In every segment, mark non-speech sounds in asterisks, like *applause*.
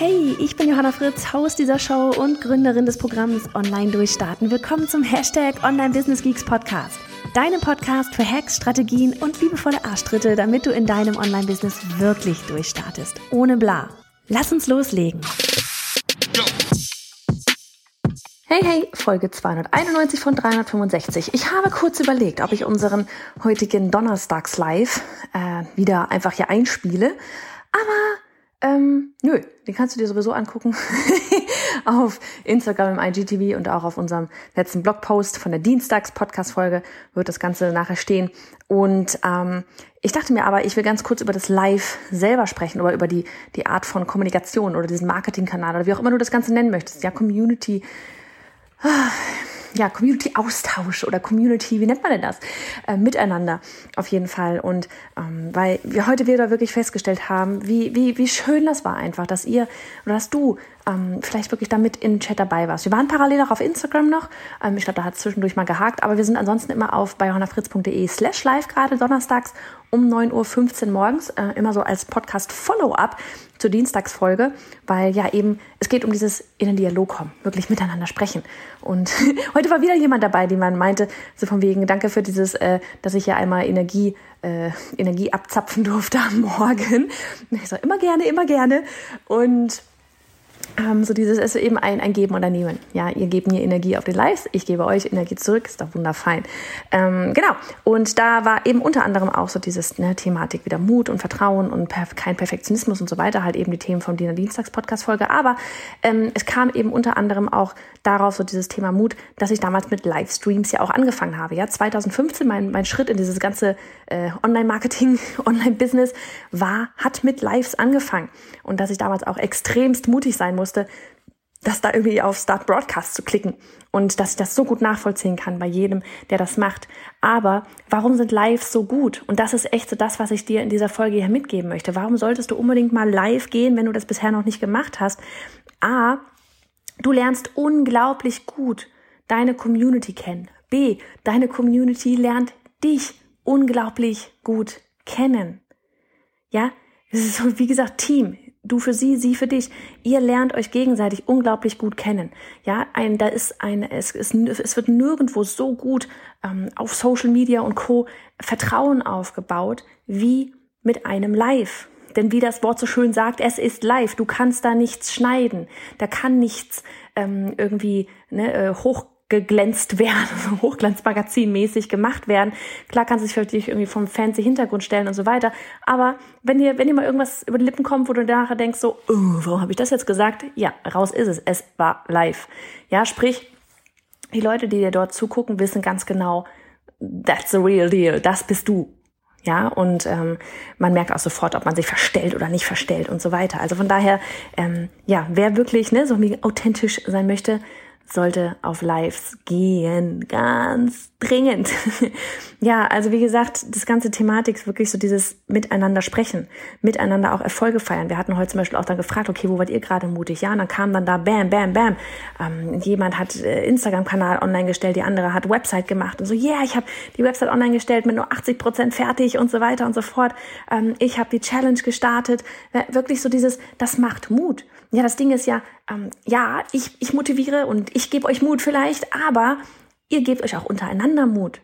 Hey, ich bin Johanna Fritz, Haus dieser Show und Gründerin des Programms Online Durchstarten. Willkommen zum Hashtag Online Business Geeks Podcast. Deinem Podcast für Hacks, Strategien und liebevolle Arschtritte, damit du in deinem Online-Business wirklich durchstartest. Ohne bla. Lass uns loslegen. Hey, hey, Folge 291 von 365. Ich habe kurz überlegt, ob ich unseren heutigen Donnerstags-Live äh, wieder einfach hier einspiele. Ähm, nö, den kannst du dir sowieso angucken *laughs* auf Instagram im IGTV und auch auf unserem letzten Blogpost von der Dienstags-Podcast-Folge wird das Ganze nachher stehen. Und ähm, ich dachte mir aber, ich will ganz kurz über das Live selber sprechen oder über die, die Art von Kommunikation oder diesen Marketingkanal oder wie auch immer du das Ganze nennen möchtest. Ja, Community. Ja, Community-Austausch oder Community, wie nennt man denn das? Äh, miteinander auf jeden Fall. Und ähm, weil wir heute wieder wirklich festgestellt haben, wie, wie, wie schön das war einfach, dass ihr oder dass du ähm, vielleicht wirklich damit im Chat dabei warst. Wir waren parallel auch auf Instagram noch. Ähm, ich glaube, da hat es zwischendurch mal gehakt, aber wir sind ansonsten immer auf bei slash live gerade donnerstags um 9.15 Uhr morgens, äh, immer so als Podcast-Follow-up zur Dienstagsfolge, weil ja eben, es geht um dieses in den Dialog kommen, wirklich miteinander sprechen. Und *laughs* heute war wieder jemand dabei, die man meinte, so von wegen, danke für dieses, äh, dass ich ja einmal Energie, äh, Energie abzapfen durfte am Morgen. *laughs* Ich sage immer gerne, immer gerne. Und ähm, so dieses ist eben ein, ein Geben und ein Nehmen. Ja, ihr gebt mir Energie auf die Lives, ich gebe euch Energie zurück, ist doch wunderfein. Ähm, genau. Und da war eben unter anderem auch so dieses ne, Thematik wieder Mut und Vertrauen und perf kein Perfektionismus und so weiter, halt eben die Themen vom Diener Dienstags Podcast Folge. Aber ähm, es kam eben unter anderem auch darauf so dieses Thema Mut, dass ich damals mit Livestreams ja auch angefangen habe. Ja, 2015 mein, mein Schritt in dieses ganze äh, Online-Marketing, *laughs* Online-Business war, hat mit Lives angefangen und dass ich damals auch extremst mutig sein musste, das da irgendwie auf Start Broadcast zu klicken und dass ich das so gut nachvollziehen kann bei jedem, der das macht. Aber warum sind Lives so gut? Und das ist echt so das, was ich dir in dieser Folge hier mitgeben möchte. Warum solltest du unbedingt mal live gehen, wenn du das bisher noch nicht gemacht hast? A, du lernst unglaublich gut deine Community kennen. B, deine Community lernt dich unglaublich gut kennen. Ja, es ist so, wie gesagt, Team. Du für sie, sie für dich. Ihr lernt euch gegenseitig unglaublich gut kennen. Ja, ein, da ist ein, es, es, es wird nirgendwo so gut ähm, auf Social Media und Co. Vertrauen aufgebaut wie mit einem Live. Denn wie das Wort so schön sagt, es ist live. Du kannst da nichts schneiden. Da kann nichts ähm, irgendwie ne, äh, hoch geglänzt werden, *laughs* so Hochglanzmagazin-mäßig gemacht werden. Klar kann sich vielleicht irgendwie vom fancy Hintergrund stellen und so weiter. Aber wenn dir, wenn dir mal irgendwas über die Lippen kommt, wo du nachher denkst so, oh, warum habe ich das jetzt gesagt? Ja, raus ist es. Es war live. Ja, sprich, die Leute, die dir dort zugucken, wissen ganz genau, that's the real deal. Das bist du. Ja, und ähm, man merkt auch sofort, ob man sich verstellt oder nicht verstellt und so weiter. Also von daher, ähm, ja, wer wirklich ne, so authentisch sein möchte, sollte auf Lives gehen, ganz dringend. *laughs* ja, also wie gesagt, das ganze Thematik ist wirklich so dieses Miteinander sprechen, miteinander auch Erfolge feiern. Wir hatten heute zum Beispiel auch dann gefragt, okay, wo wart ihr gerade mutig? Ja, und dann kam dann da bam, bam, bam. Ähm, jemand hat äh, Instagram-Kanal online gestellt, die andere hat Website gemacht und so, yeah, ich habe die Website online gestellt mit nur 80 Prozent fertig und so weiter und so fort. Ähm, ich habe die Challenge gestartet. Äh, wirklich so dieses, das macht Mut. Ja, das Ding ist ja, ähm, ja, ich, ich motiviere und ich gebe euch Mut vielleicht, aber ihr gebt euch auch untereinander Mut.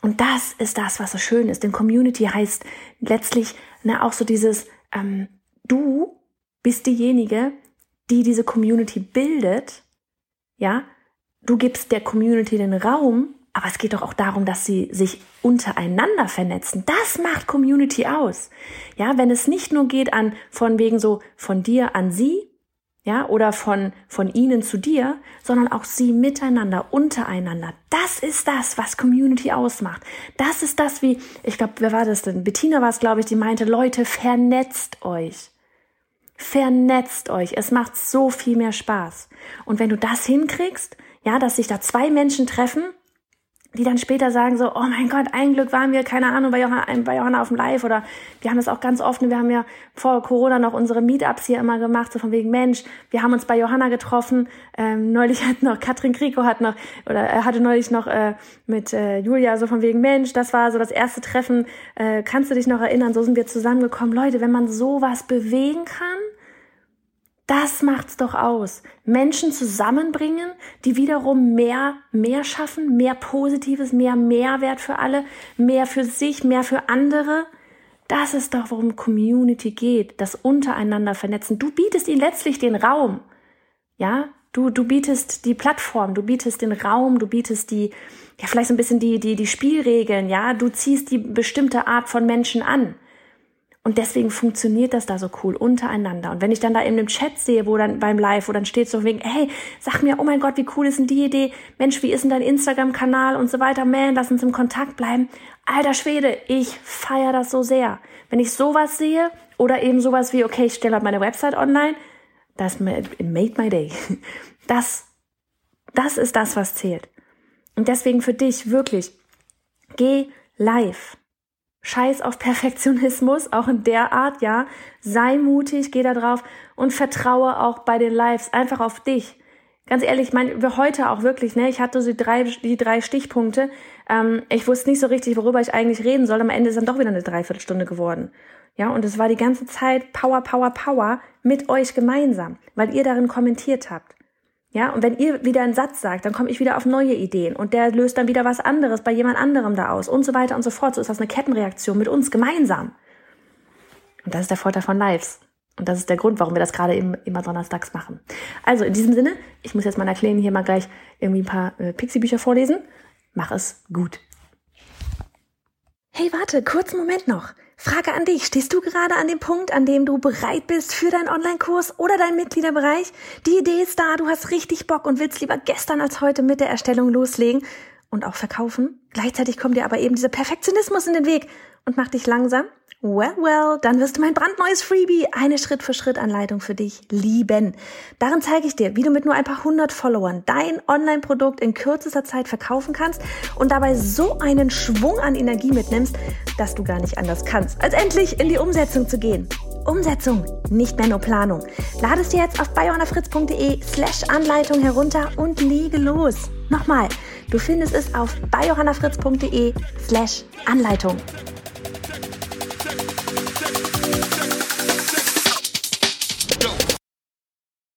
Und das ist das, was so schön ist. Denn Community heißt letztlich ne, auch so dieses, ähm, du bist diejenige, die diese Community bildet. Ja, du gibst der Community den Raum, aber es geht doch auch darum, dass sie sich untereinander vernetzen. Das macht Community aus. Ja, wenn es nicht nur geht an von wegen so von dir an sie, ja, oder von, von ihnen zu dir, sondern auch sie miteinander, untereinander. Das ist das, was Community ausmacht. Das ist das, wie, ich glaube, wer war das denn? Bettina war es, glaube ich, die meinte, Leute, vernetzt euch. Vernetzt euch. Es macht so viel mehr Spaß. Und wenn du das hinkriegst, ja, dass sich da zwei Menschen treffen, die dann später sagen so, oh mein Gott, ein Glück waren wir, keine Ahnung, bei Johanna, bei Johanna auf dem Live oder wir haben das auch ganz oft, wir haben ja vor Corona noch unsere Meetups hier immer gemacht, so von wegen Mensch, wir haben uns bei Johanna getroffen, ähm, neulich hat noch, Katrin Kriko hat noch, oder er hatte neulich noch äh, mit äh, Julia so von wegen Mensch, das war so das erste Treffen, äh, kannst du dich noch erinnern, so sind wir zusammengekommen. Leute, wenn man sowas bewegen kann, das macht's doch aus. Menschen zusammenbringen, die wiederum mehr, mehr schaffen, mehr Positives, mehr Mehrwert für alle, mehr für sich, mehr für andere. Das ist doch, worum Community geht, das untereinander vernetzen. Du bietest ihnen letztlich den Raum. Ja, du, du bietest die Plattform, du bietest den Raum, du bietest die, ja, vielleicht so ein bisschen die, die, die Spielregeln, ja, du ziehst die bestimmte Art von Menschen an. Und deswegen funktioniert das da so cool untereinander. Und wenn ich dann da in dem Chat sehe, wo dann beim Live, wo dann steht so wegen, hey, sag mir, oh mein Gott, wie cool ist denn die Idee? Mensch, wie ist denn dein Instagram-Kanal und so weiter? Man, lass uns im Kontakt bleiben. Alter Schwede, ich feier das so sehr. Wenn ich sowas sehe oder eben sowas wie, okay, ich stelle halt meine Website online, das made my day. *laughs* Das, das ist das, was zählt. Und deswegen für dich wirklich, geh live Scheiß auf Perfektionismus, auch in der Art, ja. Sei mutig, geh da drauf und vertraue auch bei den Lives einfach auf dich. Ganz ehrlich, ich meine, heute auch wirklich, ne? Ich hatte so die drei, die drei Stichpunkte. Ähm, ich wusste nicht so richtig, worüber ich eigentlich reden soll. Am Ende ist dann doch wieder eine Dreiviertelstunde geworden. Ja, und es war die ganze Zeit Power, Power, Power mit euch gemeinsam, weil ihr darin kommentiert habt. Ja, und wenn ihr wieder einen Satz sagt, dann komme ich wieder auf neue Ideen und der löst dann wieder was anderes bei jemand anderem da aus und so weiter und so fort. So ist das eine Kettenreaktion mit uns gemeinsam. Und das ist der Vorteil von Lives. Und das ist der Grund, warum wir das gerade eben immer donnerstags machen. Also in diesem Sinne, ich muss jetzt meiner Kleinen hier mal gleich irgendwie ein paar äh, Pixie-Bücher vorlesen. Mach es gut. Hey, warte, kurzen Moment noch. Frage an dich. Stehst du gerade an dem Punkt, an dem du bereit bist für deinen Online-Kurs oder deinen Mitgliederbereich? Die Idee ist da, du hast richtig Bock und willst lieber gestern als heute mit der Erstellung loslegen und auch verkaufen. Gleichzeitig kommt dir aber eben dieser Perfektionismus in den Weg und macht dich langsam Well, well, dann wirst du mein brandneues Freebie, eine Schritt-für-Schritt-Anleitung für dich lieben. Darin zeige ich dir, wie du mit nur ein paar hundert Followern dein Online-Produkt in kürzester Zeit verkaufen kannst und dabei so einen Schwung an Energie mitnimmst, dass du gar nicht anders kannst, als endlich in die Umsetzung zu gehen. Umsetzung, nicht mehr nur Planung. Lade es dir jetzt auf biohannafritz.de slash Anleitung herunter und lege los. Nochmal, du findest es auf biohannafritz.de slash Anleitung.